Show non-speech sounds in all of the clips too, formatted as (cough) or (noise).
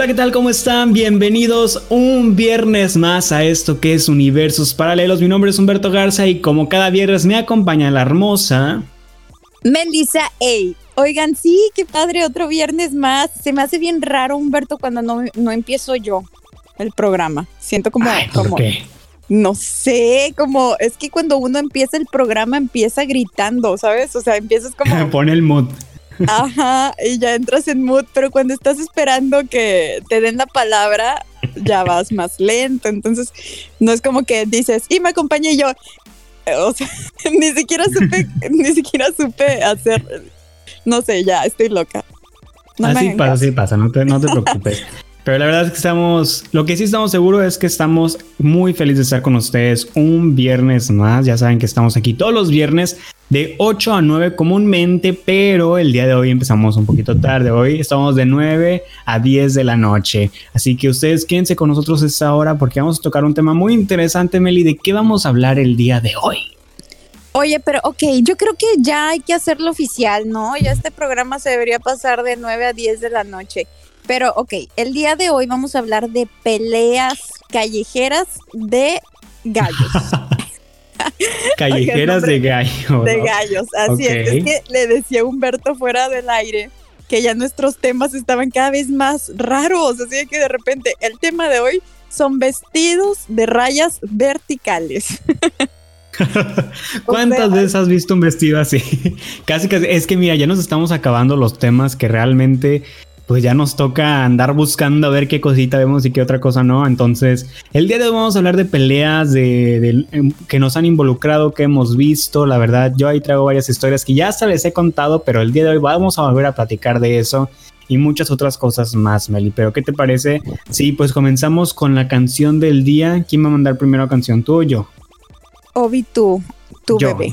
Hola, ¿qué tal? ¿Cómo están? Bienvenidos un viernes más a esto que es Universos Paralelos. Mi nombre es Humberto Garza y como cada viernes me acompaña la hermosa Melissa A. Oigan, sí, qué padre, otro viernes más. Se me hace bien raro, Humberto, cuando no, no empiezo yo el programa. Siento como... Ay, ¿por como qué? No sé, como es que cuando uno empieza el programa empieza gritando, ¿sabes? O sea, empiezas como... (laughs) Pone el mood. Ajá, y ya entras en mood, pero cuando estás esperando que te den la palabra, ya vas más lento. Entonces, no es como que dices, y me acompañé yo. O sea, (laughs) ni siquiera supe, (laughs) ni siquiera supe hacer. No sé, ya estoy loca. No así pasa, así pasa, no te, no te preocupes. (laughs) Pero la verdad es que estamos, lo que sí estamos seguros es que estamos muy felices de estar con ustedes un viernes más. Ya saben que estamos aquí todos los viernes de 8 a 9 comúnmente, pero el día de hoy empezamos un poquito tarde. Hoy estamos de 9 a 10 de la noche. Así que ustedes quédense con nosotros esta hora porque vamos a tocar un tema muy interesante, Meli. ¿De qué vamos a hablar el día de hoy? Oye, pero ok, yo creo que ya hay que hacerlo oficial, ¿no? Ya este programa se debería pasar de 9 a 10 de la noche. Pero ok, el día de hoy vamos a hablar de peleas callejeras de gallos. (laughs) Callejeras de gallo. de gallos, así es. Es que le decía a Humberto fuera del aire que ya nuestros temas estaban cada vez más raros, así que de repente el tema de hoy son vestidos de rayas verticales. (laughs) ¿Cuántas O sea, veces has visto un vestido así? (laughs) casi casi. Es que mira, ya nos estamos acabando los temas que realmente pues ya nos toca andar buscando a ver qué cosita vemos y qué otra cosa no. Entonces, el día de hoy vamos a hablar de peleas de, de- em, que nos han involucrado, que hemos visto. La verdad, yo ahí traigo varias historias que ya hasta les he contado, pero el día de hoy vamos a volver a platicar de eso y muchas otras cosas más, Meli. Pero, ¿qué te parece? Sí, pues comenzamos con la canción del día. ¿Quién va a mandar primero canción, tú o yo? Obi, tú, tu Yo. bebé.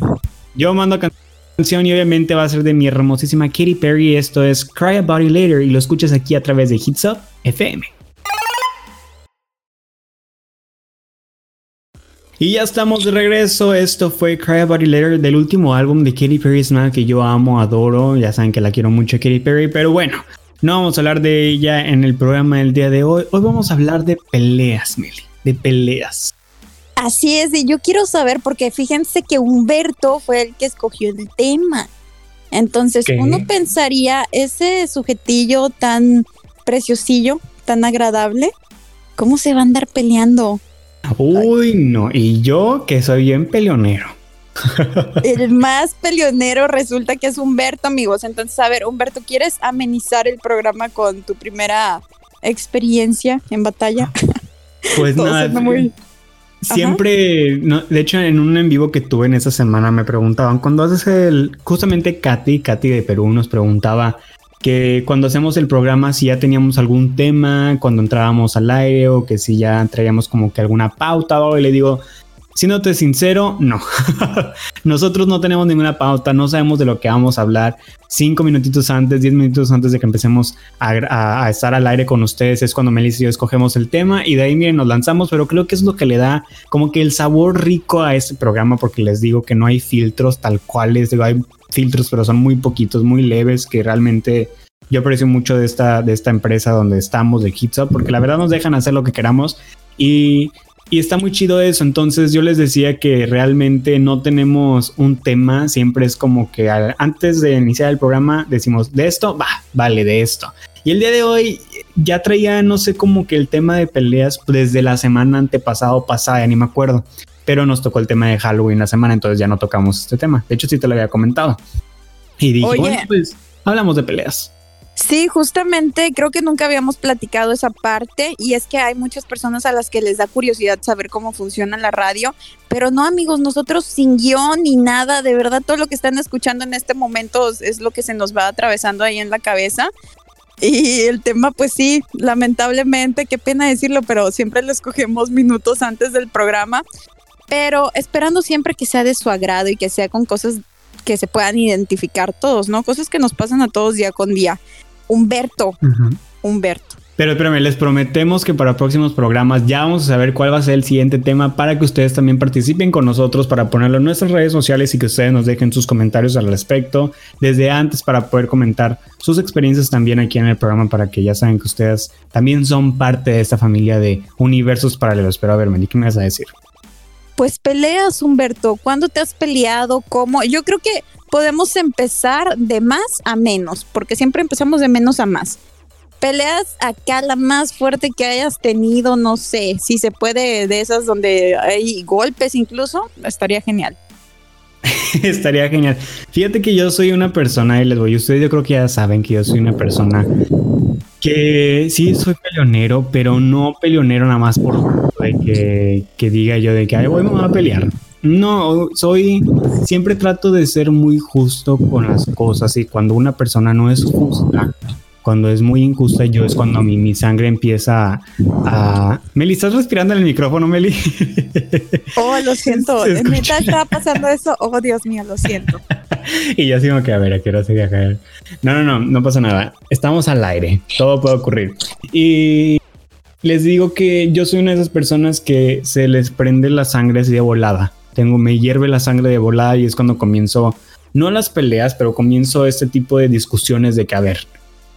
Yo mando can- canción y obviamente va a ser de mi hermosísima Katy Perry. Esto es Cry About It Later y lo escuchas aquí a través de Hits Up FM. Y ya estamos de regreso. Esto fue Cry About It Later del último álbum de Katy Perry. Es una que yo amo, adoro. Ya saben que la quiero mucho, Katy Perry. Pero bueno, no vamos a hablar de ella en el programa del día de hoy. Hoy vamos a hablar de peleas, Meli. De peleas. Así es, y yo quiero saber, porque fíjense que Humberto fue el que escogió el tema. Entonces, ¿Qué? uno pensaría, ese sujetillo tan preciosillo, tan agradable, ¿cómo se va a andar peleando? Uy, no. Y yo que soy bien peleonero. (laughs) El más peleonero resulta que es Humberto, amigos. Entonces, a ver, Humberto, ¿quieres amenizar el programa con tu primera experiencia en batalla? Pues (laughs) Todo nada, muy- siempre, de hecho en un en vivo que tuve en esa semana me preguntaban, cuando haces el, justamente Katy, Katy de Perú nos preguntaba que cuando hacemos el programa si ya teníamos algún tema, cuando entrábamos al aire o que si ya traíamos como que alguna pauta o y le digo, siéndote sincero, no. (laughs) Nosotros no tenemos ninguna pauta, no sabemos de lo que vamos a hablar. Cinco minutitos antes, diez minutos antes de que empecemos a, a- a estar al aire con ustedes es cuando Melissa y yo escogemos el tema y de ahí miren nos lanzamos, pero creo que es lo que le da como que el sabor rico a este programa porque les digo que no hay filtros tal cuales, digo, hay filtros pero son muy poquitos, muy leves que realmente yo aprecio mucho de esta, de esta empresa donde estamos de Hits Up porque la verdad nos dejan hacer lo que queramos y y está muy chido eso. Entonces yo les decía que realmente no tenemos un tema. Siempre es como que al- antes de iniciar el programa decimos de esto, va, vale, de esto. Y el día de hoy ya traía, no sé, como que el tema de peleas desde la semana antepasada o pasada, ni me acuerdo. Pero nos tocó el tema de Halloween la semana, entonces ya no tocamos este tema. De hecho, sí te lo había comentado. Y dije, Oye. bueno, pues hablamos de peleas. Sí, justamente creo que nunca habíamos platicado esa parte y es que hay muchas personas a las que les da curiosidad saber cómo funciona la radio, pero no amigos, nosotros sin guion ni nada, de verdad todo lo que están escuchando en este momento es- lo que se nos va atravesando ahí en la cabeza. Y el tema, pues sí, lamentablemente, qué pena decirlo, pero siempre lo escogemos minutos antes del programa, pero esperando siempre que sea de su agrado y que sea con cosas que se puedan identificar todos, ¿no? Cosas que nos pasan a todos día con día. Humberto, Humberto. Pero espérame, les prometemos que para próximos programas ya vamos a saber cuál va a ser el siguiente tema para que ustedes también participen con nosotros, para ponerlo en nuestras redes sociales y que ustedes nos dejen sus comentarios al respecto desde antes para poder comentar sus experiencias también aquí en el programa para que ya saben que ustedes también son parte de esta familia de universos paralelos. Pero a ver, Meli, ¿qué me vas a decir? Pues peleas, Humberto. ¿Cuándo te has peleado? ¿Cómo? Yo creo que podemos empezar de más a menos, porque siempre empezamos de menos a más peleas acá la más fuerte que hayas tenido, no sé, si se puede de esas donde hay golpes incluso, estaría genial. (laughs) estaría genial. Fíjate que yo soy una persona, y les voy, ustedes yo creo que ya saben que yo soy una persona que sí soy peleonero, pero no peleonero nada más por que, que diga yo de que Ay, voy a pelear. No, soy, siempre trato de ser muy justo con las cosas y cuando una persona no es justa, cuando es muy injusta yo es cuando mi, mi sangre empieza a, Meli, ¿estás respirando en el micrófono, Meli? Oh, lo (laughs) siento. Neta estaba pasando eso. Oh, Dios mío, lo siento. (laughs) y yo sigo que a ver, a qué hora se caer. No, no, no, no pasa nada. Estamos al aire. Todo puede ocurrir. Y les digo que yo soy una de esas personas que se les prende la sangre así de volada. Tengo, me hierve la sangre de volada y es cuando comienzo, no las peleas, pero comienzo este tipo de discusiones de que, a ver,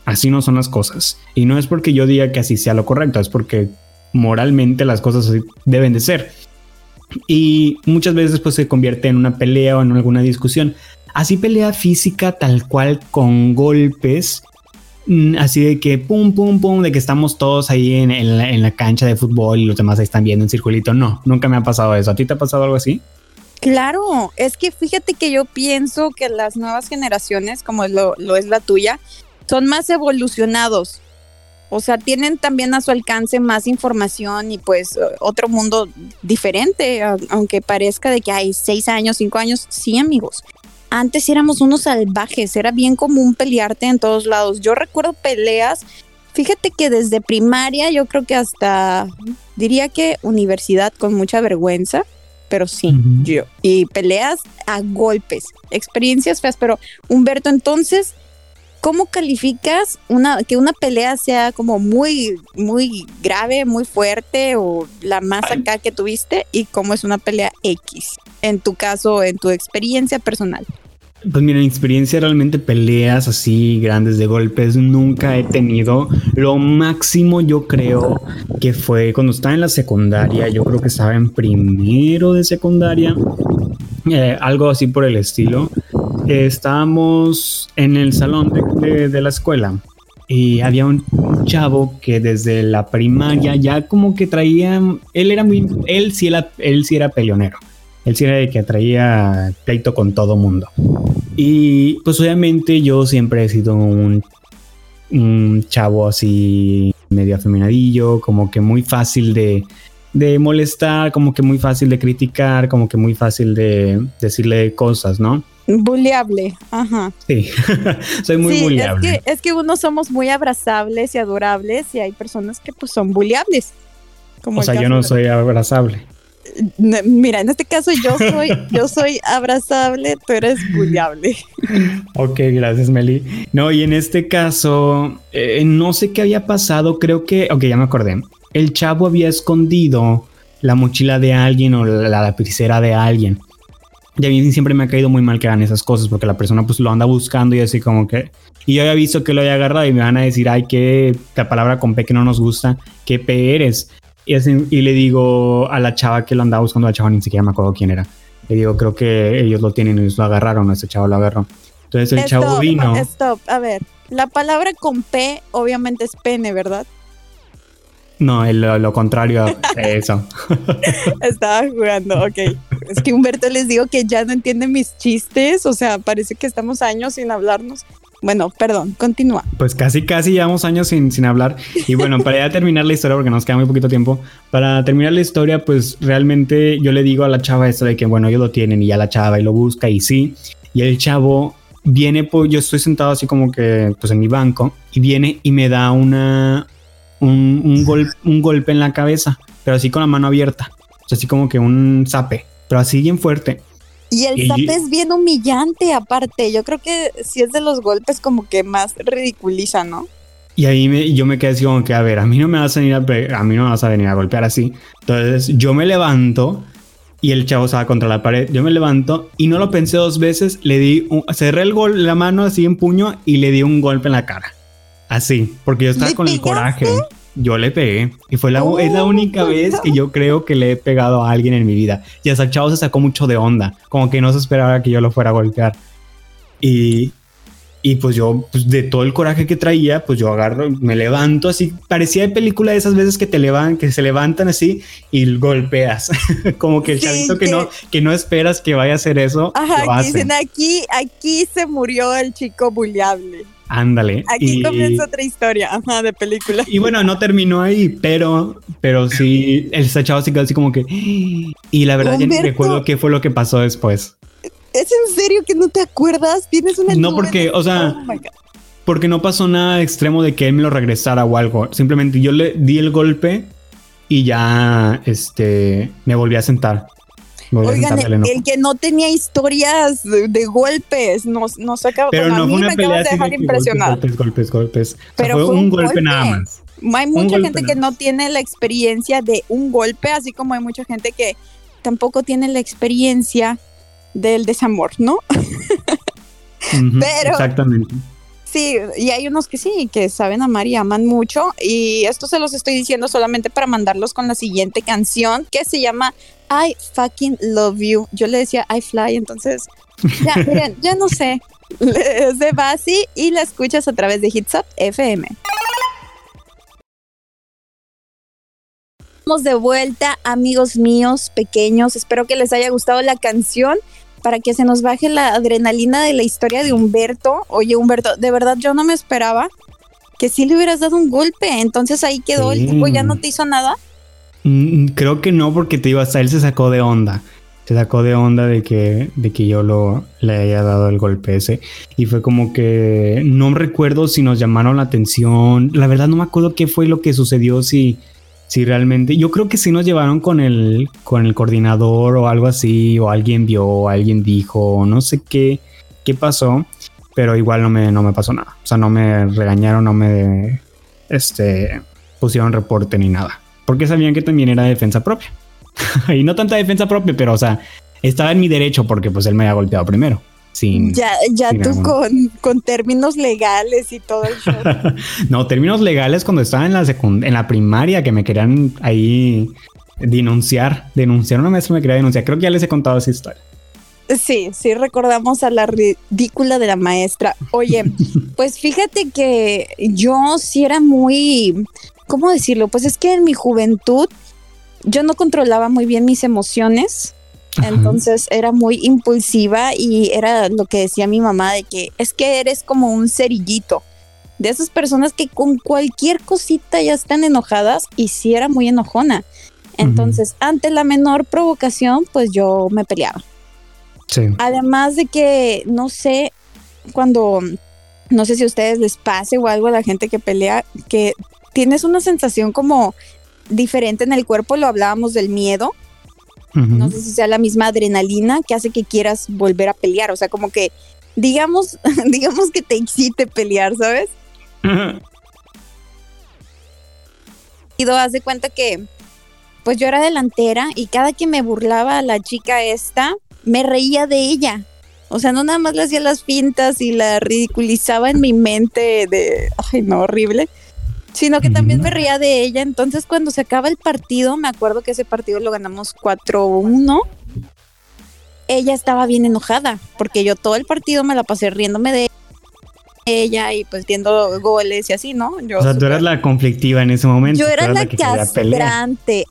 así no son las cosas. Y no es porque yo diga que así sea lo correcto, es porque moralmente las cosas deben de ser. Y muchas veces pues se convierte en una pelea o en alguna discusión. Así pelea física tal cual con golpes. Mm, así de que pum, pum, pum, de que estamos todos ahí en, la, en la cancha de fútbol y los demás ahí están viendo en circulito. No, nunca me ha pasado eso. ¿A ti te ha pasado algo así? Claro, es que fíjate que yo pienso que las nuevas generaciones, como lo, lo es la tuya, son más evolucionados. O sea, tienen también a su alcance más información y pues otro mundo diferente, aunque parezca de que hay seis años, cinco años, sí amigos. Antes éramos unos salvajes, era bien común pelearte en todos lados. Yo recuerdo peleas, fíjate que desde primaria, yo creo que hasta, diría que universidad con mucha vergüenza, pero sí, yo. Y peleas a golpes, experiencias feas, pero Humberto, entonces, ¿Cómo calificas una que una pelea sea como muy muy grave, muy fuerte o la más acá que tuviste y cómo es una pelea X en tu caso, en tu experiencia personal? Pues mira, en experiencia realmente peleas así grandes de golpes nunca he tenido. Lo máximo yo creo que fue cuando estaba en la secundaria, yo creo que estaba en primero de secundaria, eh, algo así por el estilo. estábamos en el salón de, la escuela y había un chavo que desde la primaria ya como que traía, él era muy, él sí era, él sí era peleonero. Él sí era de que traía pleito con todo mundo. Y pues obviamente yo siempre he sido un, un chavo así medio afeminadillo, como que muy fácil de, de molestar, como que muy fácil de criticar, como que muy fácil de decirle cosas, ¿no? Buleable, ajá. Sí, (laughs) soy muy sí, Es que, es que unos somos muy abrazables y adorables y hay personas que pues son buleables. Como o sea, yo no soy abrazable. Mira, en este caso yo soy, (laughs) yo soy abrazable, tú eres buleable. Ok, gracias, Meli. No, y en este caso, eh, no sé qué había pasado, creo que, ok, ya me acordé. El chavo había escondido la mochila de alguien o la lapicera de alguien. Y a mí siempre me ha caído muy mal que hagan esas cosas porque la persona pues lo anda buscando y así como que... Y yo había visto que lo había agarrado y me van a decir, ay, que la palabra con P que no nos gusta, qué P eres. Y, le digo a la chava que lo andaba buscando, la chava ni siquiera me acuerdo quién era. Le digo, creo que ellos lo tienen y ellos lo agarraron, ese chavo lo agarró. Entonces el chavo vino. Stop, a ver, la palabra con P obviamente es pene, ¿verdad? No, lo, contrario a (laughs) eso. Estaba jugando, ok. Es que Humberto les digo que ya no entiende mis chistes, o sea, parece que estamos años sin hablarnos. Bueno, perdón, continúa. Pues casi, casi llevamos años sin, sin hablar. Y bueno, para ya terminar la historia, porque nos queda muy poquito tiempo, para terminar la historia, pues realmente yo le digo a la chava esto de que, bueno, ellos lo tienen y ya la chava y lo busca y sí. Y el chavo viene, pues yo estoy sentado así como que pues en mi banco y viene y me da una un, gol- un golpe en la cabeza, pero así con la mano abierta, o así como que un zape, pero así bien fuerte. Y el zape es bien humillante aparte. Yo creo que si es de los golpes como que más ridiculiza, ¿no? Y ahí me, yo me quedé así como que, a ver, a mí no me vas a venir a, mí no me vas a venir a golpear así. Entonces yo me levanto y el chavo estaba contra la pared. Yo me levanto y no lo pensé dos veces. Le di, un- cerré el gol, la mano así en puño y le di un golpe en la cara. Así, porque yo estaba ¿Le con el coraje. Yo le pegué y fue la, es la Oh, única vez que yo creo que le he pegado a alguien en mi vida. Y hasta el chavo se sacó mucho de onda, como que no se esperaba que yo lo fuera a golpear. Y, y pues yo, pues de todo el coraje que traía, pues yo agarro, me levanto así. Parecía de película de esas veces que te levantan, que se levantan así y golpeas. (laughs) Como que el Sí, chavito que, que- no, que no esperas que vaya a hacer eso, Ajá, lo que hace. dicen aquí, aquí se murió el chico bulleable. Ándale. Aquí Y- comienza otra historia, ajá, de película. Y bueno, no terminó ahí, pero, pero sí, el chavo se quedó así como que. Y la verdad, ya ni Humberto. recuerdo qué fue lo que pasó después. ¿Es en serio que no te acuerdas? Tienes una No, porque, o sea, Oh. Porque no pasó nada extremo de que él me lo regresara o algo. Simplemente yo le di el golpe y ya este me volví a sentar. Oigan, el, que no tenía historias de, de golpes nos, nos acaba Pero bueno, no a mí una me pelea acabas de dejar impresionado. golpes, golpes, golpes. O sea, Pero fue, un un golpe, golpe. nada más. Hay mucha gente que no tiene la experiencia de un golpe, así como hay mucha gente que tampoco tiene la experiencia del desamor, ¿no? (laughs) Ujú, Pero- Exactamente. Sí, y hay unos que sí, que saben amar y aman mucho. Y esto se los estoy diciendo solamente para mandarlos con la siguiente canción que se llama I fucking love you. Yo le decía I fly, entonces ya, (laughs) miren, ya no sé. Es de Basi y la escuchas a través de Hits Up FM. Estamos de vuelta, amigos míos pequeños. Espero que les haya gustado la canción para que se nos baje la adrenalina de la historia de Humberto. Oye, Humberto, de verdad yo no me esperaba que sí le hubieras dado un golpe. Entonces ahí quedó, Sí. el tipo ya no te hizo nada. Mm, Creo que no, porque te digo, hasta él se sacó de onda. Se sacó de onda de que, de que yo lo, le haya dado el golpe ese. Y fue como que no recuerdo si nos llamaron la atención. La verdad no me acuerdo qué fue lo que sucedió, si, si realmente. Yo creo que sí nos llevaron con el, con el coordinador o algo así, o alguien vio, o alguien dijo, no sé qué, qué pasó. Pero igual no me, no me pasó nada. O sea, no me regañaron, no me este, pusieron reporte ni nada. Porque sabían que también era defensa propia. (laughs) y no tanta defensa propia, pero o sea, estaba en mi derecho porque pues él me había golpeado primero. Sin, Ya, ya sin tú con, con términos legales y todo el show. (laughs) no, términos legales cuando estaba en la en la primaria que me querían ahí denunciar, denunciar una maestra me quería denunciar. Creo que ya les he contado esa historia. Sí, sí, recordamos a la ridícula de la maestra. Oye, (laughs) pues fíjate que yo sí era muy, ¿cómo decirlo? Pues es que en mi juventud yo no controlaba muy bien mis emociones. Ajá. Entonces era muy impulsiva y era lo que decía mi mamá de que es que eres como un cerillito. De esas personas que con cualquier cosita ya están enojadas y sí era muy enojona. Entonces, ante la menor provocación, pues yo me peleaba. Sí. Además de que, no sé, cuando, no sé si a ustedes les pase o algo a la gente que pelea, que tienes una sensación como diferente en el cuerpo, lo hablábamos del miedo, No sé si sea la misma adrenalina que hace que quieras volver a pelear, o sea, como que, digamos, (laughs) digamos que te excite pelear, ¿sabes? (laughs) Y do- haz de cuenta que, pues yo era delantera y cada que me burlaba a la chica esta, me reía de ella. O sea, no nada más le hacía las fintas y la ridiculizaba en mi mente de, ay, no, horrible, sino que también me reía de ella. Entonces, cuando se acaba el partido, me acuerdo que ese partido lo ganamos 4-1. Ella estaba bien enojada porque yo todo el partido me la pasé riéndome de ella y pues viendo goles y así, ¿no? Yo o sea, tú eras la conflictiva en ese momento. yo era eras la que castrante.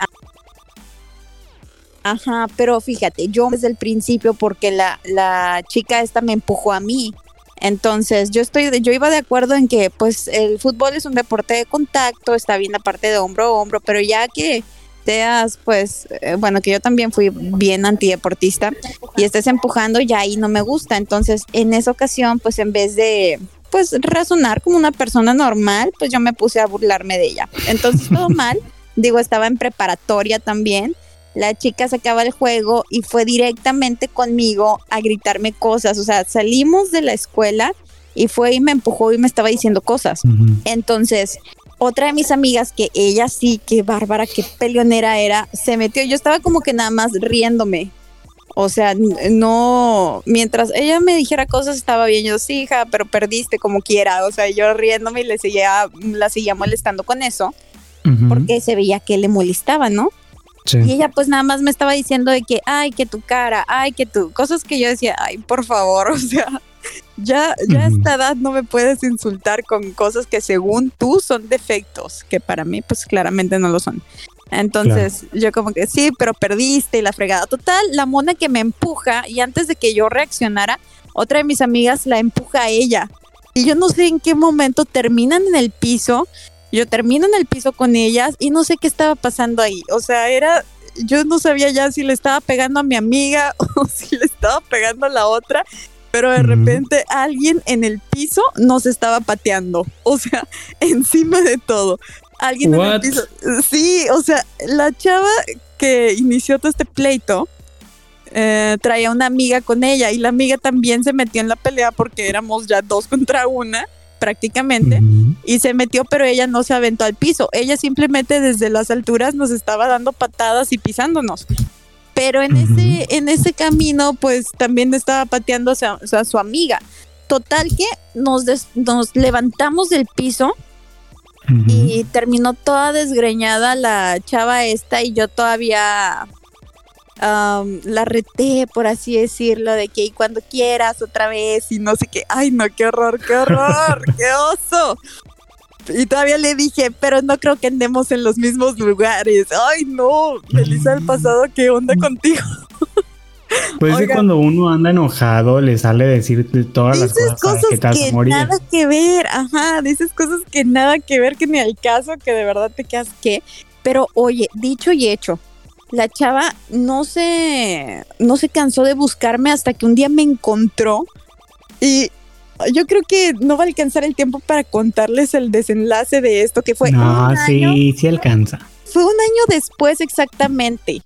Ajá, pero fíjate, yo desde el principio, porque la, la chica esta me empujó a mí. Entonces, yo estoy, de- yo iba de acuerdo en que, pues, el fútbol es un deporte de contacto, está bien la parte de hombro a hombro, pero ya que seas, pues, eh, bueno, que yo también fui bien antideportista y estés empujando, ya ahí no me gusta. Entonces, en esa ocasión, pues, en vez de, pues, razonar como una persona normal, pues yo me puse a burlarme de ella. Entonces, todo (laughs) mal. Digo, estaba en preparatoria también. La chica sacaba el juego y fue directamente conmigo a gritarme cosas. O sea, salimos de la escuela y fue y me empujó y me estaba diciendo cosas. Entonces, otra de mis amigas, que ella sí, que bárbara, qué peleonera era, se metió. Yo estaba como que nada más riéndome. O sea, no, mientras ella me dijera cosas estaba bien, yo sí, hija, pero perdiste como quiera. O sea, yo riéndome y le seguía, la seguía molestando con eso, porque se veía que le molestaba, ¿no? Y ella pues nada más me estaba diciendo de que, ay, que tu cara, ay, que tú, cosas que yo decía, ay, por favor, (laughs) o sea, ya, ya a esta edad no me puedes insultar con cosas que según tú son defectos, que para mí pues claramente no lo son. Entonces yo como que sí, pero perdiste y la fregada. Total, la mona que me empuja y antes de que yo reaccionara, otra de mis amigas la empuja a ella. Y yo no sé en qué momento terminan en el piso. Yo termino en el piso con ellas y no sé qué estaba pasando ahí. O sea, era, yo no sabía ya si le estaba pegando a mi amiga (laughs) o si le estaba pegando a la otra pero de repente alguien en el piso nos estaba pateando, o sea, (laughs) encima de todo. Alguien en el piso. Sí, o sea, la chava que inició todo este pleito eh, traía una amiga con ella y la amiga también se metió en la pelea porque éramos ya dos contra una prácticamente y se metió pero ella no se aventó al piso. Ella simplemente desde las alturas nos estaba dando patadas y pisándonos. Pero en, ese, en ese camino pues también estaba pateando a, su amiga. Total que nos, nos levantamos del piso y terminó toda desgreñada la chava esta y yo todavía la reté, por así decirlo, de que y cuando quieras otra vez y no sé qué. Ay, no, qué horror, qué horror, (laughs) qué oso. Y todavía le dije, pero no creo que andemos en los mismos lugares. Ay, no, Melissa del pasado, ¿qué onda contigo? Pues que cuando uno anda enojado le sale decir todas las cosas, que, te nada que ver, ajá, dices cosas que nada que ver, que ni al caso, que de verdad te quedas que. Pero oye, dicho y hecho, la chava no se, no se cansó de buscarme hasta que un día me encontró y yo creo que no va a alcanzar el tiempo para contarles el desenlace de esto que fue. No, sí, sí alcanza. Fue un año después exactamente.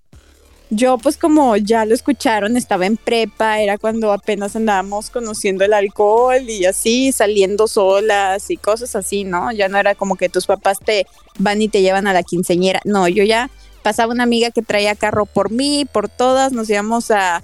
Yo pues como ya lo escucharon, estaba en prepa, era cuando apenas andábamos conociendo el alcohol y así, saliendo solas y cosas así, ¿no? Ya no era como que tus papás te van y te llevan a la quinceñera. No, yo ya pasaba una amiga que traía carro por mí, por todas, nos íbamos a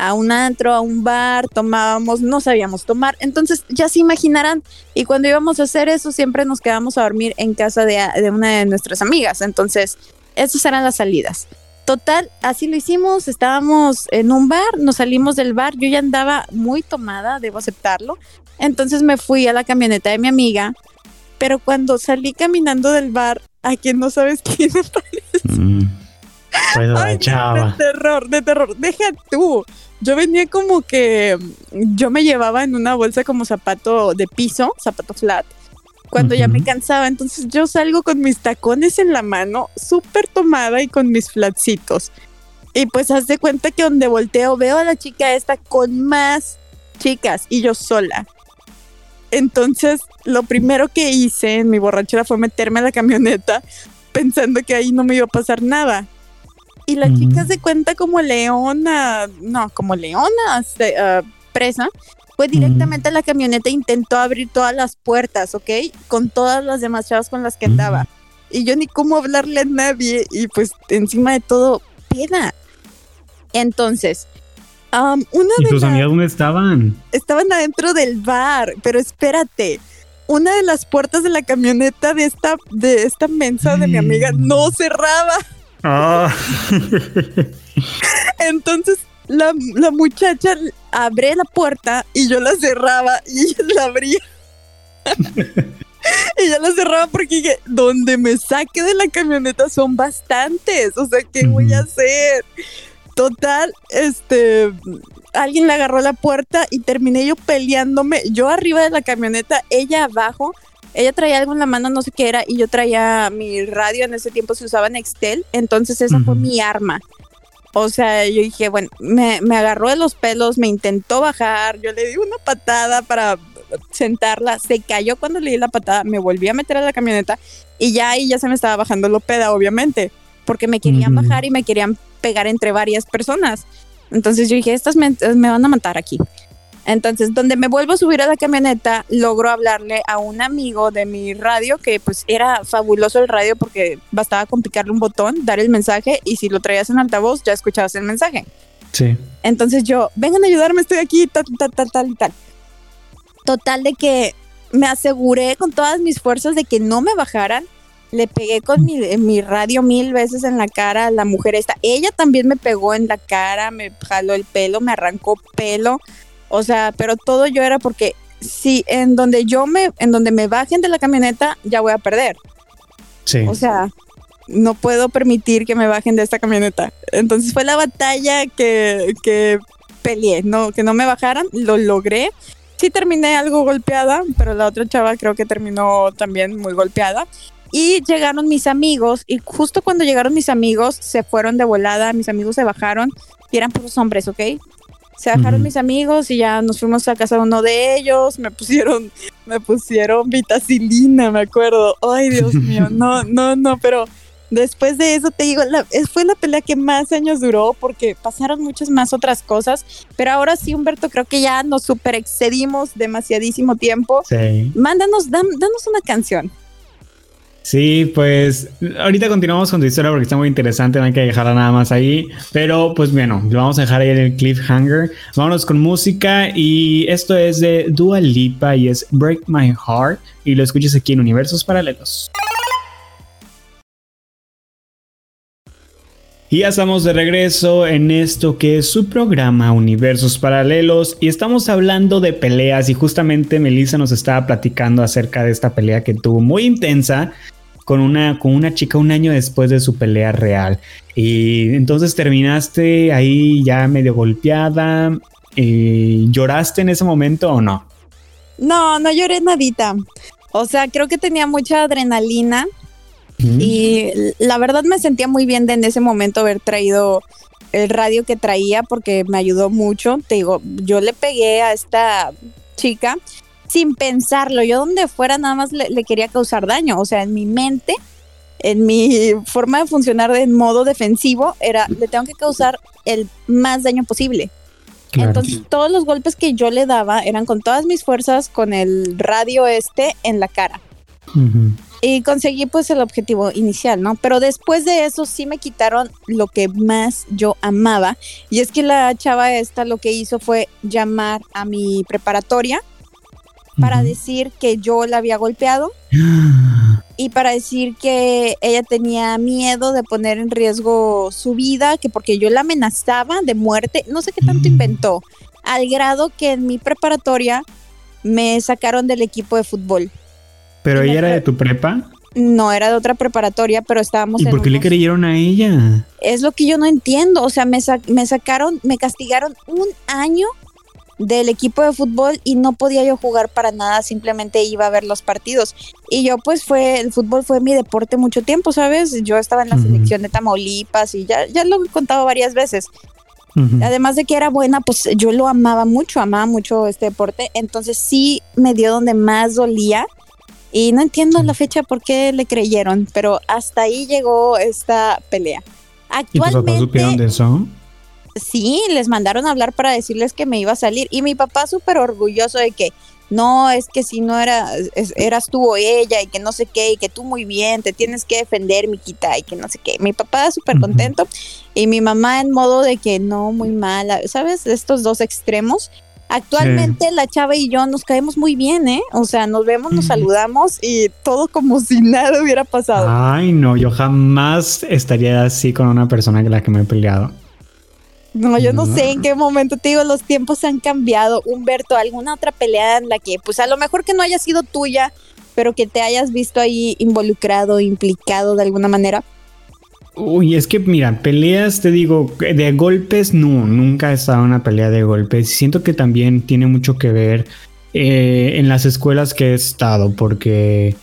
a un antro, a un bar, tomábamos, no sabíamos tomar. Entonces ya se imaginarán. Y cuando íbamos a hacer eso, siempre nos quedamos a dormir en casa de, una de nuestras amigas. Entonces, esas eran las salidas. Total, así lo hicimos, estábamos en un bar, nos salimos del bar, yo ya andaba muy tomada, debo aceptarlo. Entonces me fui a la camioneta de mi amiga, pero cuando salí caminando del bar, a quien no sabes (laughs) quién aparece. Mm. Pues chava. De terror, de terror. Deja tú. Yo venía como que yo me llevaba en una bolsa como zapato de piso, zapato flat, cuando ya me cansaba. Entonces yo salgo con mis tacones en la mano, súper tomada y con mis flatcitos. Y pues haz de cuenta que donde volteo veo a la chica esta con más chicas y yo sola. Entonces, lo primero que hice en mi borrachera fue meterme a la camioneta pensando que ahí no me iba a pasar nada. Y la chica se cuenta como leona, no, como leona uh, presa, fue directamente a la camioneta e intentó abrir todas las puertas, ¿ok? Con todas las demás chavas con las que andaba. Y yo ni cómo hablarle a nadie y pues encima de todo, peda. Entonces, um, una ¿Y tus amigas dónde estaban? Estaban adentro del bar, pero espérate. Una de las puertas de la camioneta de esta, de esta mensa de mi amiga no cerraba. Ah. (laughs) Entonces la, muchacha abre la puerta y yo la cerraba y ella la abría. (laughs) y la cerraba porque dije, donde me saque de la camioneta son bastantes. O sea, ¿qué voy a hacer? Total, este, alguien le agarró la puerta y terminé yo peleándome, yo arriba de la camioneta, ella abajo, ella traía algo en la mano, no sé qué era, y yo traía mi radio, en ese tiempo se usaba Nextel, entonces esa fue mi arma. O sea, yo dije, bueno, me, me agarró de los pelos, me intentó bajar, yo le di una patada para sentarla, se cayó cuando le di la patada, me volví a meter a la camioneta y ya ahí ya se me estaba bajando lo peda, obviamente, porque me querían Ujú. bajar y me querían pegar entre varias personas. Entonces yo dije, estas me, me van a matar aquí. Entonces, donde me vuelvo a subir a la camioneta, logro hablarle a un amigo de mi radio, que pues era fabuloso el radio porque bastaba con picarle un botón, dar el mensaje y si lo traías en altavoz ya escuchabas el mensaje. Sí. Entonces yo, vengan a ayudarme, estoy aquí, tal, tal, tal, tal y tal. Total de que me aseguré con todas mis fuerzas de que no me bajaran. Le pegué con mi, mi radio mil veces en la cara a la mujer esta. Ella también me pegó en la cara, me jaló el pelo, me arrancó pelo. O sea, pero todo yo era porque si en donde yo me, en donde me bajen de la camioneta, ya voy a perder. Sí. O sea, no puedo permitir que me bajen de esta camioneta. Entonces fue la batalla que, que peleé, no, que no me bajaran, lo logré. Sí terminé algo golpeada, pero la otra chava creo que terminó también muy golpeada. Y llegaron mis amigos, y justo cuando llegaron mis amigos, se fueron de volada, mis amigos se bajaron, y eran puros hombres, ¿ok? Se bajaron mis amigos y ya nos fuimos a casa de uno de ellos, me pusieron, me pusieron vitacilina, me acuerdo. Ay, Dios (laughs) mío, no, no, no, pero después de eso te digo, la- es- fue la pelea que más años duró porque pasaron muchas más otras cosas, pero ahora sí, Humberto, creo que ya nos super excedimos demasiadísimo tiempo. Sí. Mándanos, dam- danos una canción. Sí, pues ahorita continuamos con tu historia porque está muy interesante, no hay que dejarla nada más ahí. Pero pues bueno, lo vamos a dejar ahí en el cliffhanger. Vámonos con música y esto es de Dua Lipa y es Break My Heart y lo escuchas aquí en Universos Paralelos. Y ya estamos de regreso en esto que es su programa Universos Paralelos y estamos hablando de peleas y justamente Melissa nos estaba platicando acerca de esta pelea que tuvo muy intensa con una, con una chica un año después de su pelea real. Y entonces terminaste ahí ya medio golpeada. eh, ¿Lloraste en ese momento o no? No, no lloré nadita. O sea, creo que tenía mucha adrenalina y la verdad me sentía muy bien de en ese momento haber traído el radio que traía porque me ayudó mucho. Te digo, yo le pegué a esta chica sin pensarlo. Yo donde fuera nada más le, le quería causar daño. O sea, en mi mente, en mi forma de funcionar en modo defensivo, era le tengo que causar el más daño posible. Claro. Entonces todos los golpes que yo le daba eran con todas mis fuerzas con el radio este en la cara. Y conseguí pues el objetivo inicial, ¿no? Pero después de eso sí me quitaron lo que más yo amaba. Y es que la chava esta lo que hizo fue llamar a mi preparatoria para decir que yo la había golpeado y para decir que ella tenía miedo de poner en riesgo su vida, que porque yo la amenazaba de muerte, no sé qué tanto Mm. inventó, al grado que en mi preparatoria me sacaron del equipo de fútbol. Pero ella era de tu prepa. No era de otra preparatoria, pero estábamos ¿Y en por qué le creyeron a ella? Es lo que yo no entiendo. O sea, me, sa- me sacaron, me castigaron un año del equipo de fútbol y no podía yo jugar para nada, simplemente iba a ver los partidos. Y yo pues fue, el fútbol fue mi deporte mucho tiempo, ¿sabes? Yo estaba en la selección de Tamaulipas y ya, ya lo he contado varias veces. Además de que era buena, pues yo lo amaba mucho, amaba mucho este deporte. Entonces sí me dio donde más dolía. Y no entiendo la fecha por qué le creyeron, pero hasta ahí llegó esta pelea. ¿Y tus papás supieron Actualmente, de eso? Sí, les mandaron a hablar para decirles que me iba a salir. Y mi papá súper orgulloso de que no, es que si no era, es- eras tú o ella y que no sé qué, y que tú muy bien, te tienes que defender, Miquita, y que no sé qué. Mi papá súper contento y mi mamá en modo de que no, muy mala, ¿sabes? Estos dos extremos. Actualmente la chava y yo nos caemos muy bien, ¿eh? O sea, nos vemos, nos saludamos y todo como si nada hubiera pasado. Ay, no, yo jamás estaría así con una persona con la que me he peleado. No, yo no No. sé en qué momento te digo, los tiempos han cambiado. Humberto, ¿alguna otra pelea en la que, pues a lo mejor que no haya sido tuya, pero que te hayas visto ahí involucrado, implicado de alguna manera? Uy, es que mira, peleas, te digo, de golpes, no, nunca he estado en una pelea de golpes. Siento que también tiene mucho que ver eh, en las escuelas que he estado, porque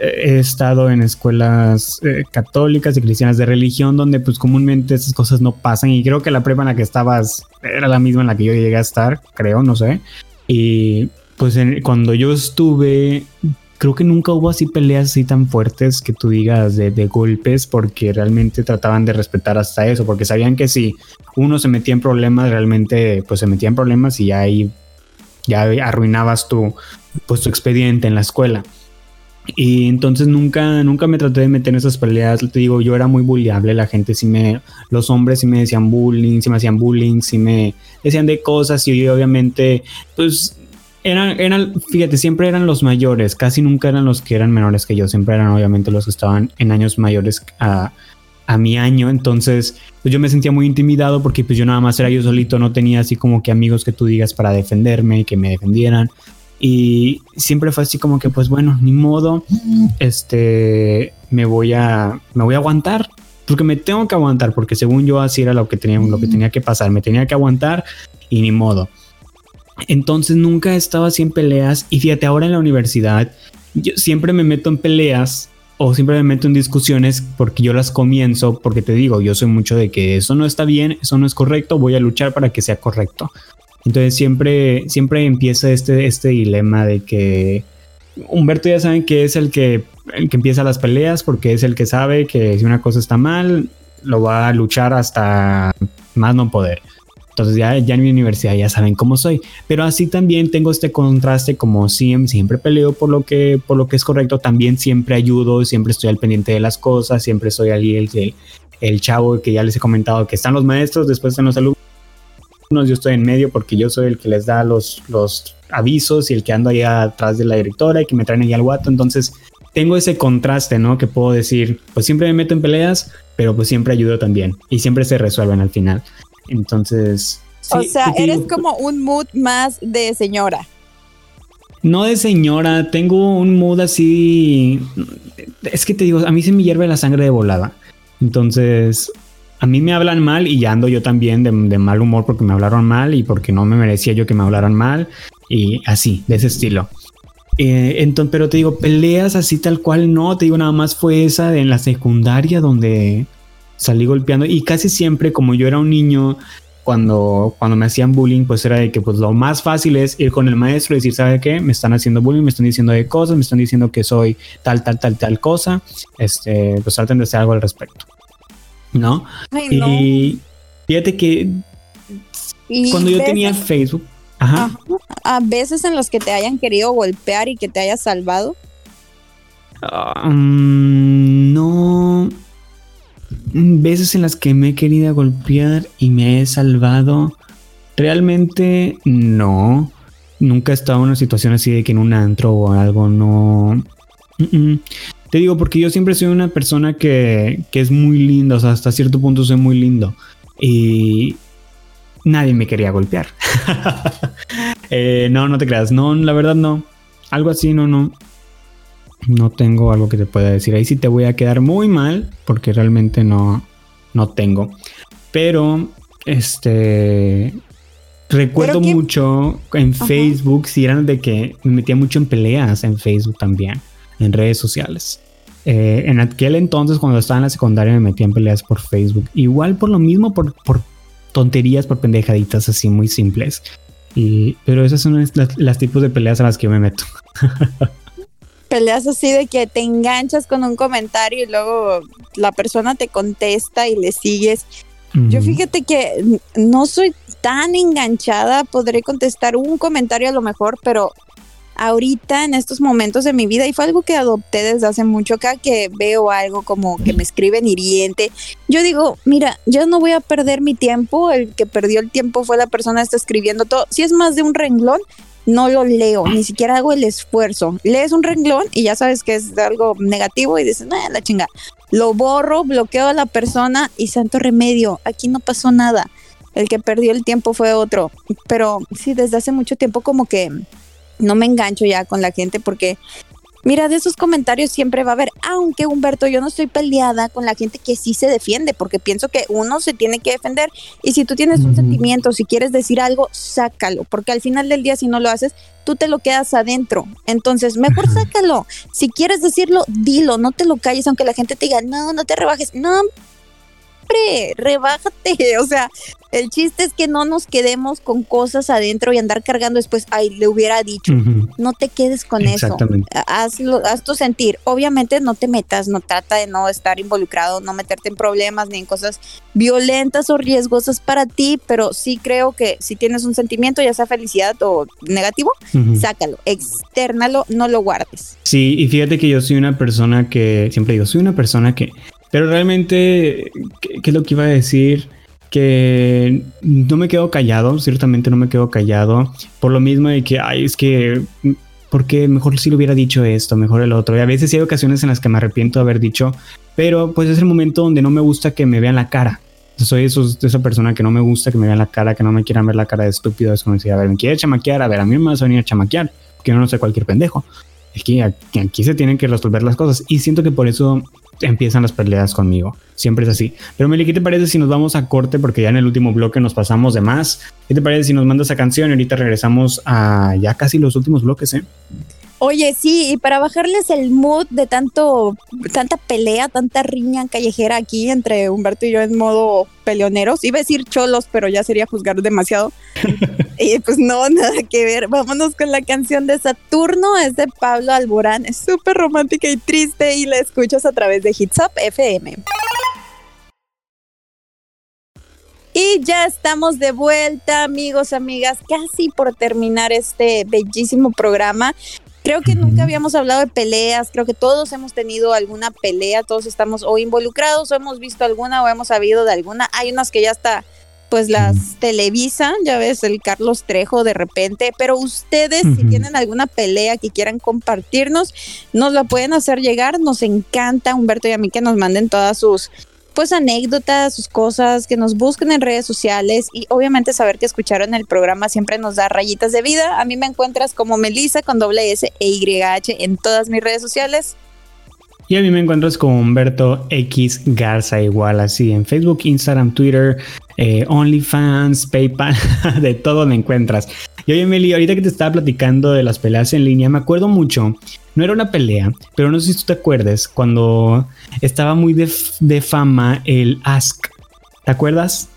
he estado en escuelas eh, católicas y cristianas de religión donde pues comúnmente esas cosas no pasan y creo que la prepa en la que estabas era la misma en la que yo llegué a estar, creo, no sé. Y pues cuando yo estuve, creo que nunca hubo así peleas así tan fuertes que tú digas de, de, golpes porque realmente trataban de respetar hasta eso, porque sabían que si uno se metía en problemas, realmente pues se metía en problemas y ahí ya arruinabas tu, pues, tu expediente en la escuela. Y entonces nunca, nunca me traté de meter en esas peleas. Te digo, yo era muy bulliable. La gente sí me, los hombres sí me decían bullying, sí me hacían bullying, sí me decían de cosas. Y obviamente, pues eran, eran, fíjate, siempre eran los mayores. Casi nunca eran los que eran menores que yo. Siempre eran obviamente los que estaban en años mayores a, a mi año. Entonces, pues yo me sentía muy intimidado porque pues yo nada más era yo solito. No tenía así como que amigos que tú digas para defenderme y que me defendieran. Y siempre fue así como que, pues bueno, ni modo, este, me voy a, me voy a aguantar, porque me tengo que aguantar, porque según yo así era lo que tenía, lo que tenía que pasar, me tenía que aguantar y ni modo. Entonces nunca estaba así en peleas y fíjate, ahora en la universidad, yo siempre me meto en peleas o siempre me meto en discusiones porque yo las comienzo, porque te digo, yo soy mucho de que eso no está bien, eso no es correcto, voy a luchar para que sea correcto. Entonces siempre, siempre empieza este, este dilema de que Humberto ya saben que es el que, el que empieza las peleas porque es el que sabe que si una cosa está mal, lo va a luchar hasta más no poder. Entonces ya, ya en mi universidad ya saben cómo soy. Pero así también tengo este contraste como siempre, siempre peleo por lo, que, por lo que es correcto, también siempre ayudo, siempre estoy al pendiente de las cosas, siempre soy allí el, el, el chavo que ya les he comentado que están los maestros, después están los alumnos yo estoy en medio porque yo soy el que les da los, los avisos y el que ando ahí atrás de la directora y que me traen ahí al guato. Entonces tengo ese contraste, ¿no? Que puedo decir, pues siempre me meto en peleas, pero pues siempre ayudo también y siempre se resuelven al final. Entonces... o sea, eres como un mood más de señora. No de señora, tengo un mood así... Es que te digo, a mí se me hierve la sangre de volada. Entonces, a mí me hablan mal y ya ando yo también de, mal humor porque me hablaron mal y porque no me merecía yo que me hablaran mal y así, de ese estilo. Eh, entonces, pero te digo, peleas así tal cual no, te digo, nada más fue esa en la secundaria donde salí golpeando y casi siempre como yo era un niño, cuando, cuando me hacían bullying, pues era de que pues lo más fácil es ir con el maestro y decir, ¿sabe qué? Me están haciendo bullying, me están diciendo de cosas, me están diciendo que soy tal, tal, tal, tal cosa, este, pues traten de hacer algo al respecto. ¿No? Y fíjate que cuando yo tenía Facebook, ajá. A veces en los que te hayan querido golpear y que te haya salvado. Um, no. Veces en las que me he querido golpear y me he salvado. Realmente no. Nunca he estado en una situación así de que en un antro o algo no. Te digo, porque yo siempre soy una persona que, es muy linda, o sea, hasta cierto punto soy muy lindo. Y nadie me quería golpear. (laughs) Eh, no, no te creas, no, la verdad no. Algo así, no, no. No tengo algo que te pueda decir. Ahí sí te voy a quedar muy mal, porque realmente no, no tengo. Pero, este, recuerdo mucho en Facebook, si eran de que me metía mucho en peleas en Facebook también en redes sociales. Eh, en aquel entonces, cuando estaba en la secundaria, me metía en peleas por Facebook. Igual por lo mismo, por, por tonterías, por pendejaditas así muy simples. Y, pero esas son las, tipos de peleas a las que yo me meto. (laughs) peleas así de que te enganchas con un comentario y luego la persona te contesta y le sigues. Yo fíjate que no soy tan enganchada, podré contestar un comentario a lo mejor, pero ahorita en estos momentos de mi vida y fue algo que adopté desde hace mucho acá que veo algo como que me escriben hiriente. Yo digo, mira, ya no voy a perder mi tiempo, el que perdió el tiempo fue la persona que está escribiendo todo. Si es más de un renglón, no lo leo, ni siquiera hago el esfuerzo. Lees un renglón y ya sabes que es algo negativo y dices, no, la chinga. Lo borro, bloqueo a la persona y santo remedio, aquí no pasó nada. El que perdió el tiempo fue otro. Pero sí, desde hace mucho tiempo como que no me engancho ya con la gente porque Mira, de esos comentarios siempre va a haber, aunque Humberto, yo no estoy peleada con la gente que sí se defiende, porque pienso que uno se tiene que defender y si tú tienes un sentimiento, si quieres decir algo, sácalo, porque al final del día si no lo haces, tú te lo quedas adentro. Entonces, mejor sácalo. Si quieres decirlo, dilo, no te lo calles, aunque la gente te diga, no, no te rebajes. No, rebájate. (laughs) O sea, el chiste es que no nos quedemos con cosas adentro y andar cargando después, ay, le hubiera dicho. No te quedes con eso. Hazlo, haz tu sentir. Obviamente no te metas, no trata de no estar involucrado, no meterte en problemas ni en cosas violentas o riesgosas para ti, pero sí creo que si tienes un sentimiento, ya sea felicidad o negativo, sácalo, externalo, no lo guardes. Sí, y fíjate que yo soy una persona que, siempre digo, soy una persona que pero realmente, ¿qué, es lo que iba a decir? Que no me quedo callado, ciertamente no me quedo callado, por lo mismo de que, ay, es que, porque mejor si lo hubiera dicho esto, mejor el otro. Y a veces hay ocasiones en las que me arrepiento de haber dicho, pero pues es el momento donde no me gusta que me vean la cara. Soy esa persona que no me gusta que me vean la cara, que no me quieran ver la cara de estúpido, decir, a ver, me quiere chamaquear, a ver, a mí me vas a venir a chamaquear, que yo no sé cualquier pendejo. Es que aquí se tienen que resolver las cosas. Y siento que por eso empiezan las peleas conmigo. Siempre es así. Pero Meli, ¿qué te parece si nos vamos a corte? Porque ya en el último bloque nos pasamos de más. ¿Qué te parece si nos mandas esa canción y ahorita regresamos a ya casi los últimos bloques, eh? Oye, sí, y para bajarles el mood de tanto, tanta pelea, tanta riña callejera aquí entre Humberto y yo en modo peleoneros, iba a decir cholos, pero ya sería juzgar demasiado. (laughs) y pues no, nada que ver. Vámonos con la canción de Saturno, es de Pablo Alborán, es súper romántica y triste y la escuchas a través de Hits Up FM. Y ya estamos de vuelta, amigos, amigas, casi por terminar este bellísimo programa. Creo que nunca habíamos hablado de peleas, creo que todos hemos tenido alguna pelea, todos estamos o involucrados o hemos visto alguna o hemos sabido de alguna. Hay unas que ya está pues las televisan, ya ves, el Carlos Trejo de repente, pero ustedes si tienen alguna pelea que quieran compartirnos, nos la pueden hacer llegar, nos encanta Humberto y a mí que nos manden todas sus pues anécdotas, sus cosas, que nos busquen en redes sociales y obviamente saber que escucharon el programa siempre nos da rayitas de vida. A mí me encuentras como Melissa con doble S e YH en todas mis redes sociales. Y a mí me encuentras como Humberto X Garza, igual así en Facebook, Instagram, Twitter, eh, OnlyFans, PayPal, (laughs) de todo me encuentras. Y oye, Meli, ahorita que te estaba platicando de las peleas en línea, me acuerdo mucho no era una pelea, pero no sé si tú te acuerdas cuando estaba muy de, fama el Ask. ¿Te acuerdas?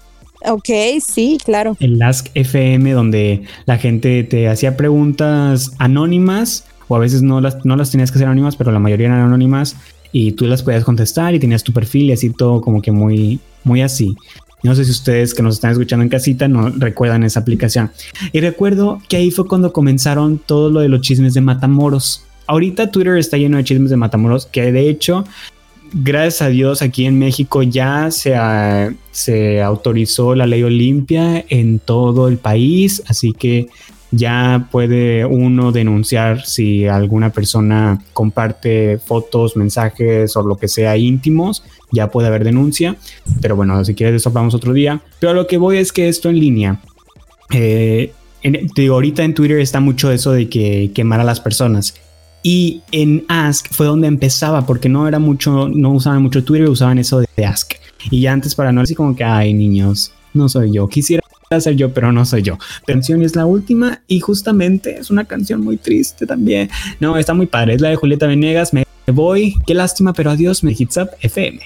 Ok, sí, claro. El Ask FM, donde la gente te hacía preguntas anónimas, o a veces no las, no las tenías que hacer anónimas, pero la mayoría eran anónimas, y tú las podías contestar y tenías tu perfil y así todo como que muy, muy así. No sé si ustedes que nos están escuchando en casita no recuerdan esa aplicación. Y recuerdo que ahí fue cuando comenzaron todo lo de los chismes de Matamoros ahorita Twitter está lleno de chismes de Matamoros, que de hecho, gracias a Dios, aquí en México ya se, se autorizó la ley Olimpia en todo el país, así que ya puede uno denunciar si alguna persona comparte fotos, mensajes o lo que sea íntimos, ya puede haber denuncia. Pero bueno, si quieres eso hablamos otro día. Pero lo que voy es que esto en línea, eh, digo, ahorita en Twitter está mucho eso de que quemar a las personas. Y en Ask fue donde empezaba, porque no era mucho, no usaban mucho Twitter, usaban eso de Ask. Y ya antes para no decir como que, ay niños, no soy yo, quisiera ser yo, pero no soy yo. Canción es la última y justamente es una canción muy triste también. No, está muy padre, es la de Julieta Venegas, me voy, qué lástima, pero adiós, me hits up FM.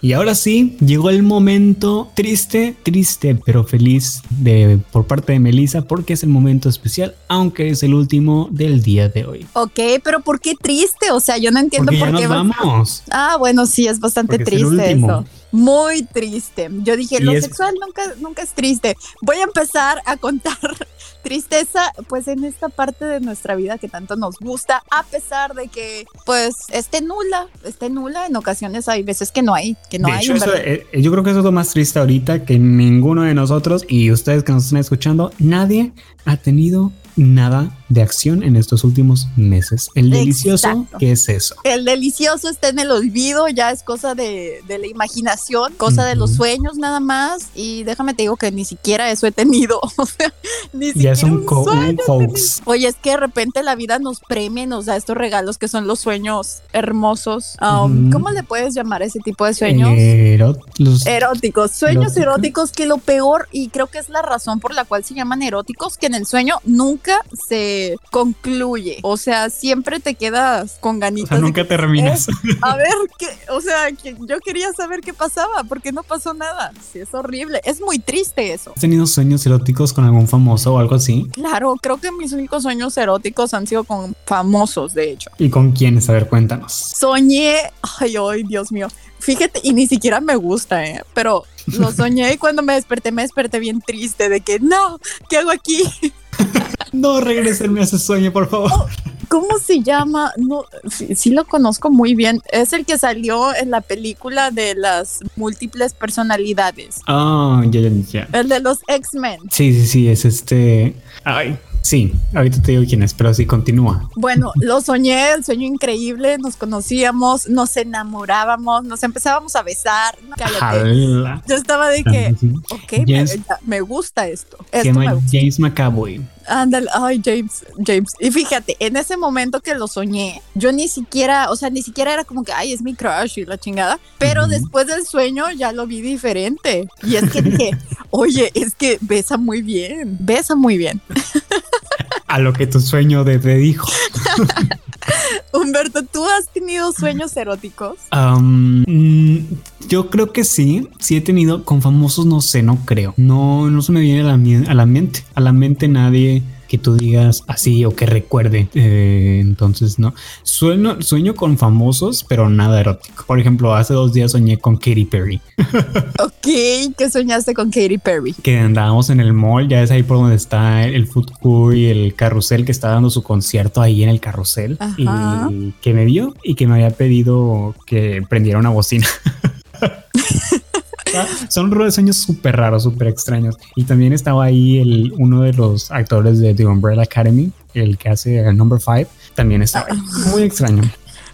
Y ahora sí, llegó el momento triste, triste, pero feliz de, por parte de Melissa porque es el momento especial, aunque es el último del día de hoy. Ok, pero ¿por qué triste? O sea, yo no entiendo por qué. vamos. Ah, bueno, sí, es bastante triste eso. Muy triste. Yo dije, lo sexual nunca, nunca es triste. Voy a empezar a contar (laughs) tristeza, pues en esta parte de nuestra vida que tanto nos gusta, a pesar de que, pues, esté nula, esté nula. En ocasiones hay veces que no hay, que no hay. Eh, yo creo que eso es lo más triste ahorita, que ninguno de nosotros y ustedes que nos están escuchando, nadie ha tenido nada de acción en estos últimos meses. El delicioso, Exacto. ¿qué es eso? El delicioso está en el olvido, ya es cosa de, de la imaginación, cosa de los sueños nada más. Y déjame te digo que ni siquiera eso he tenido. (laughs) O sea, ni Ya siquiera es un, un sueño. Oye, es que de repente la vida nos premia y nos da estos regalos que son los sueños hermosos. Um. ¿Cómo le puedes llamar a ese tipo de sueños? Ero- los- Eróticos, sueños Eróticos. eróticos que lo peor, y creo que es la razón por la cual se llaman eróticos, que en el sueño nunca se concluye. O sea, siempre te quedas con o ganitas. sea, de nunca que, terminas. a ver, qué, o sea, que yo quería saber qué pasaba, porque no pasó nada. Sí, es horrible. Es muy triste eso. ¿Has tenido sueños eróticos con algún famoso o algo así? Claro, creo que mis únicos sueños eróticos han sido con famosos, de hecho. ¿Y con quiénes? A ver, cuéntanos. Soñé, ay, ay, Dios mío. Fíjate, y ni siquiera me gusta, ¿eh? pero lo soñé y cuando me desperté, me desperté bien triste de que no, ¿qué hago aquí? (laughs) No regresenme a ese sueño, por favor. ¿Cómo se llama? No, sí, sí lo conozco muy bien. Es el que salió en la película de las múltiples personalidades. Ah, ya, ya, ya. El de los X-Men. Sí, sí, sí, es este. Ay, sí, ahorita te digo quién es, pero sí, continúa. Bueno, lo soñé, el sueño increíble, nos conocíamos, nos enamorábamos, nos empezábamos a besar. Cállate. Yo estaba de que, ok, me, gusta esto. Se Esto me llama gusta. James McAvoy. Ándale, ay, James, James. Y fíjate, en ese momento que lo soñé, yo ni siquiera, o sea, ni siquiera era como que, ay, es mi crush y la chingada. Pero después del sueño ya lo vi diferente. Y es que dije, oye, es que besa muy bien, besa muy bien. (laughs) A lo que tu sueño te dijo. (laughs) Humberto, ¿tú has tenido sueños eróticos? Mm, yo creo que sí. Sí he tenido con famosos, no sé, no creo. No, no se me viene a la, a la mente. A la mente nadie que tú digas así o que recuerde. Eh, entonces, no. Sueño, sueño con famosos, pero nada erótico. Por ejemplo, hace dos días soñé con Katy Perry. (laughs) Ok, ¿qué soñaste con Katy Perry? Que andábamos en el mall, ya es ahí por donde está el food court y el carrusel que está dando su concierto ahí en el carrusel. Ajá. Y que me vio y que me había pedido que prendiera una bocina. (laughs) (laughs) Son sueños súper raros, súper extraños. Y también estaba ahí el, uno de los actores de The Umbrella Academy, el que hace el Number 5, también estaba ahí. (laughs) Muy extraño.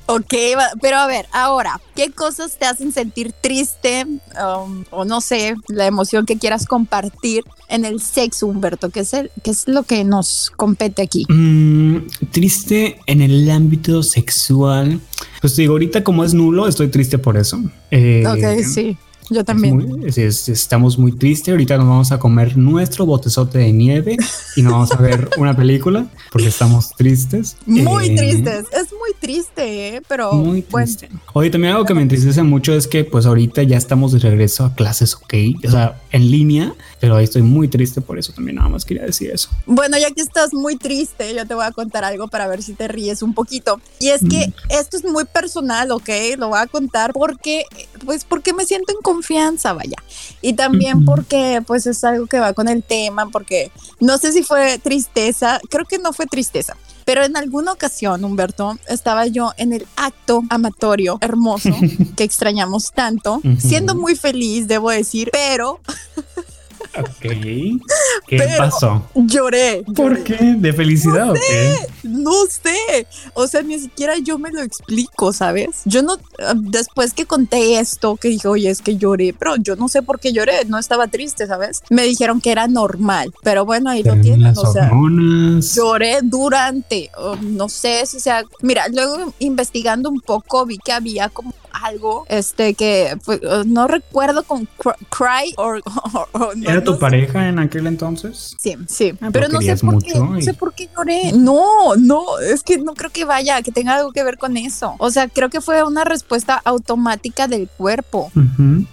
Ok, pero a ver, ahora, ¿qué cosas te hacen sentir triste um, o no sé, la emoción que quieras compartir en el sexo, Humberto? ¿Qué es, el, qué es lo que nos compete aquí? Mm, triste en el ámbito sexual. Pues digo, ahorita como es nulo, estoy triste por eso. Eh, ok, sí, yo es también. muy- es- es- estamos muy tristes. Ahorita nos vamos a comer nuestro botezote de nieve y nos vamos a ver una película porque estamos tristes. Muy Eh, tristes, es muy triste, ¿eh? pero Muy bueno, triste. Oye, también algo que me entristece mucho es que pues ahorita ya estamos de regreso a clases, ok, o sea, en línea, pero ahí estoy muy triste por eso también, nada más quería decir eso. Bueno, ya que estás muy triste, yo te voy a contar algo para ver si te ríes un poquito. Y es que Mm. esto es muy personal, ¿ok? Lo voy a contar porque, pues, porque me siento en confianza, vaya. Y también Ujú. porque, pues, es algo que va con el tema, porque no sé si fue tristeza, creo que no fue tristeza. Pero en alguna ocasión, Humberto, estaba yo en el acto amatorio hermoso (laughs) que extrañamos tanto, siendo muy feliz, debo decir, pero (laughs) Ok. (laughs) ¿Qué Pero- pasó? lloré. ¿Por lloré. qué? ¿De felicidad o qué? No sé, o sea, ni siquiera yo me lo explico, ¿sabes? Yo no, ah, después que conté esto, que dije, oye, es que lloré, pero yo no sé por qué lloré, no estaba triste, ¿sabes? Me dijeron que era normal, pero bueno, ahí lo tienen, o sea. hormonas. Lloré durante, o no sé si sea, mira, luego investigando un poco vi que había como algo, este, que pues, no recuerdo con cr- cry o (laughs) no, ¿Era tu no sé. pareja en aquel entonces? Sí, sí, Ah, pero pero no sé por qué, no sé por qué lloré. No, no, es que no creo que vaya, que tenga algo que ver con eso. O sea, creo que fue una respuesta automática del cuerpo.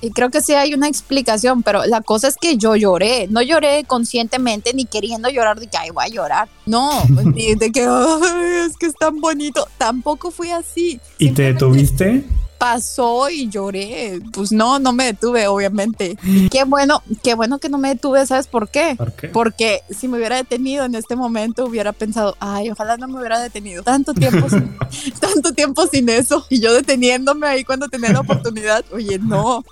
Y creo que sí hay una explicación, pero la cosa es que yo lloré. No lloré conscientemente ni queriendo llorar de que, ay, voy a llorar. No, (laughs) ni de que, "Ay, es que es tan bonito. Tampoco fui así. ¿Y te detuviste? Pasó y lloré. Pues no, no me detuve, obviamente. Qué bueno, qué bueno que no me detuve, ¿sabes por qué? ¿Por qué? Porque si me hubiera detenido en este momento, hubiera pensado, ay, ojalá no me hubiera detenido tanto tiempo sin, (laughs) tanto tiempo sin eso. Y yo deteniéndome ahí cuando tenía la oportunidad. Oye, no.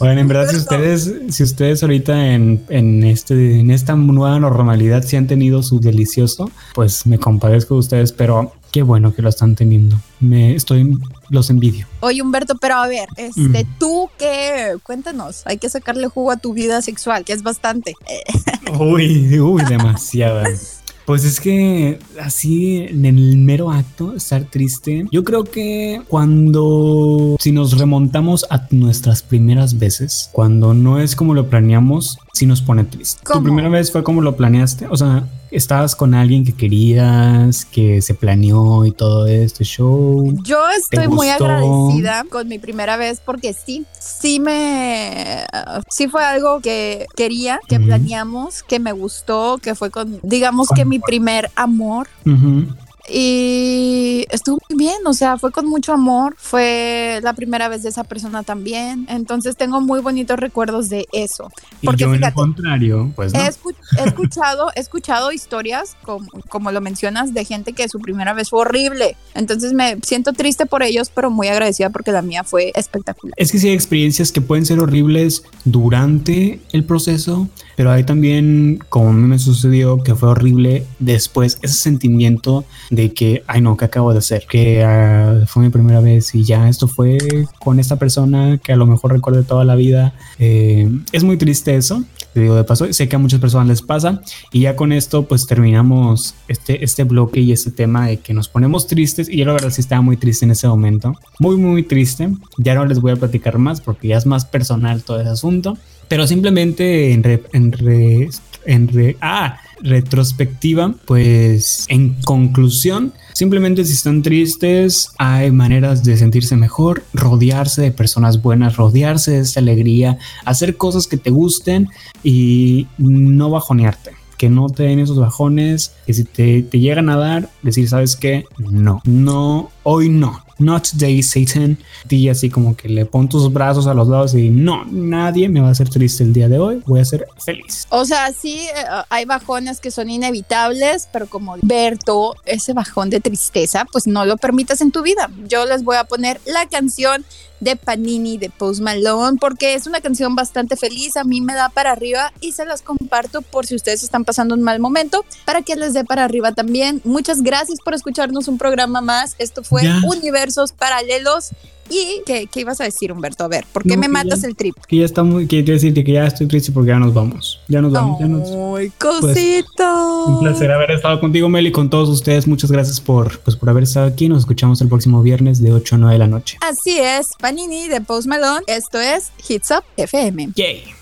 Bueno, en (laughs) verdad, si ustedes, si ustedes ahorita en, en, este, en esta nueva normalidad sí han tenido su delicioso, pues me compadezco de ustedes, pero qué bueno que lo están teniendo. Me estoy, los envidio. Oye, Humberto, pero a ver, este, Mm. tú qué, cuéntanos, hay que sacarle jugo a tu vida sexual, que es bastante. (laughs) Uy, uy, demasiada. Pues es que así en el mero acto, estar triste, yo creo que cuando, si nos remontamos a nuestras primeras veces, cuando no es como lo planeamos, sí nos pone triste. ¿Tu primera vez fue como lo planeaste? O sea, estabas con alguien que querías, que se planeó y todo este show. Yo estoy muy agradecida con mi primera vez porque sí, sí me, sí fue algo que quería, que planeamos, que me gustó, que fue con, digamos Con- que mi primer amor. Ujú. Y estuvo muy bien, o sea, fue con mucho amor, fue la primera vez de esa persona también, entonces tengo muy bonitos recuerdos de eso. Y Porque yo en el fíjate, contrario, pues no. He, escu- he escuchado, he escuchado historias, como, como lo mencionas, de gente que su primera vez fue horrible. Entonces me siento triste por ellos, pero muy agradecida porque la mía fue espectacular. Es que sí hay experiencias que pueden ser horribles durante el proceso, pero hay también, como a mí me sucedió, que fue horrible después, ese sentimiento de que, ay no, ¿qué acabo de hacer? Que ah, fue mi primera vez y ya esto fue con esta persona que a lo mejor recuerdo toda la vida. Eh, es muy triste eso, te digo de paso, sé que a muchas personas les pasa y ya con esto pues terminamos este, este bloque y este tema de que nos ponemos tristes y yo la verdad sí estaba muy triste en ese momento, muy muy triste, ya no les voy a platicar más porque ya es más personal todo ese asunto, pero simplemente en, re- en, re- en re- ah, retrospectiva, pues en conclusión, simplemente si están tristes, hay maneras de sentirse mejor, rodearse de personas buenas, rodearse de esa alegría, hacer cosas que te gusten y no bajonearte. Que no te den esos bajones, que si te, te llegan a dar, decir, ¿sabes qué? No, no, hoy no. Not today, Satan. Y así como que le pon tus brazos a los lados y no, nadie me va a hacer triste el día de hoy. Voy a ser feliz. O sea, sí, eh, hay bajones que son inevitables, pero como Berto, ese bajón de tristeza, pues no lo permitas en tu vida. Yo les voy a poner la canción de Panini de Post Malone porque es una canción bastante feliz, a mí me da para arriba y se las comparto por si ustedes están pasando un mal momento para que les dé para arriba también. Muchas gracias por escucharnos un programa más. Esto fue Ya. Universos Paralelos. ¿Y qué, qué ibas a decir, Humberto? A ver, ¿por qué No, me que matas ya- el trip? Que ya está muy, quiero decirte que ya estoy triste porque ya nos vamos. Ya nos vamos. ya nos- ¡Ay, cosito! Un placer haber estado contigo, Mel, y con todos ustedes. Muchas gracias por, pues, por haber estado aquí. Nos escuchamos el próximo viernes de 8 a 9 de la noche. Así es, Panini de Post Malone. Esto es Hits Up FM. Yay.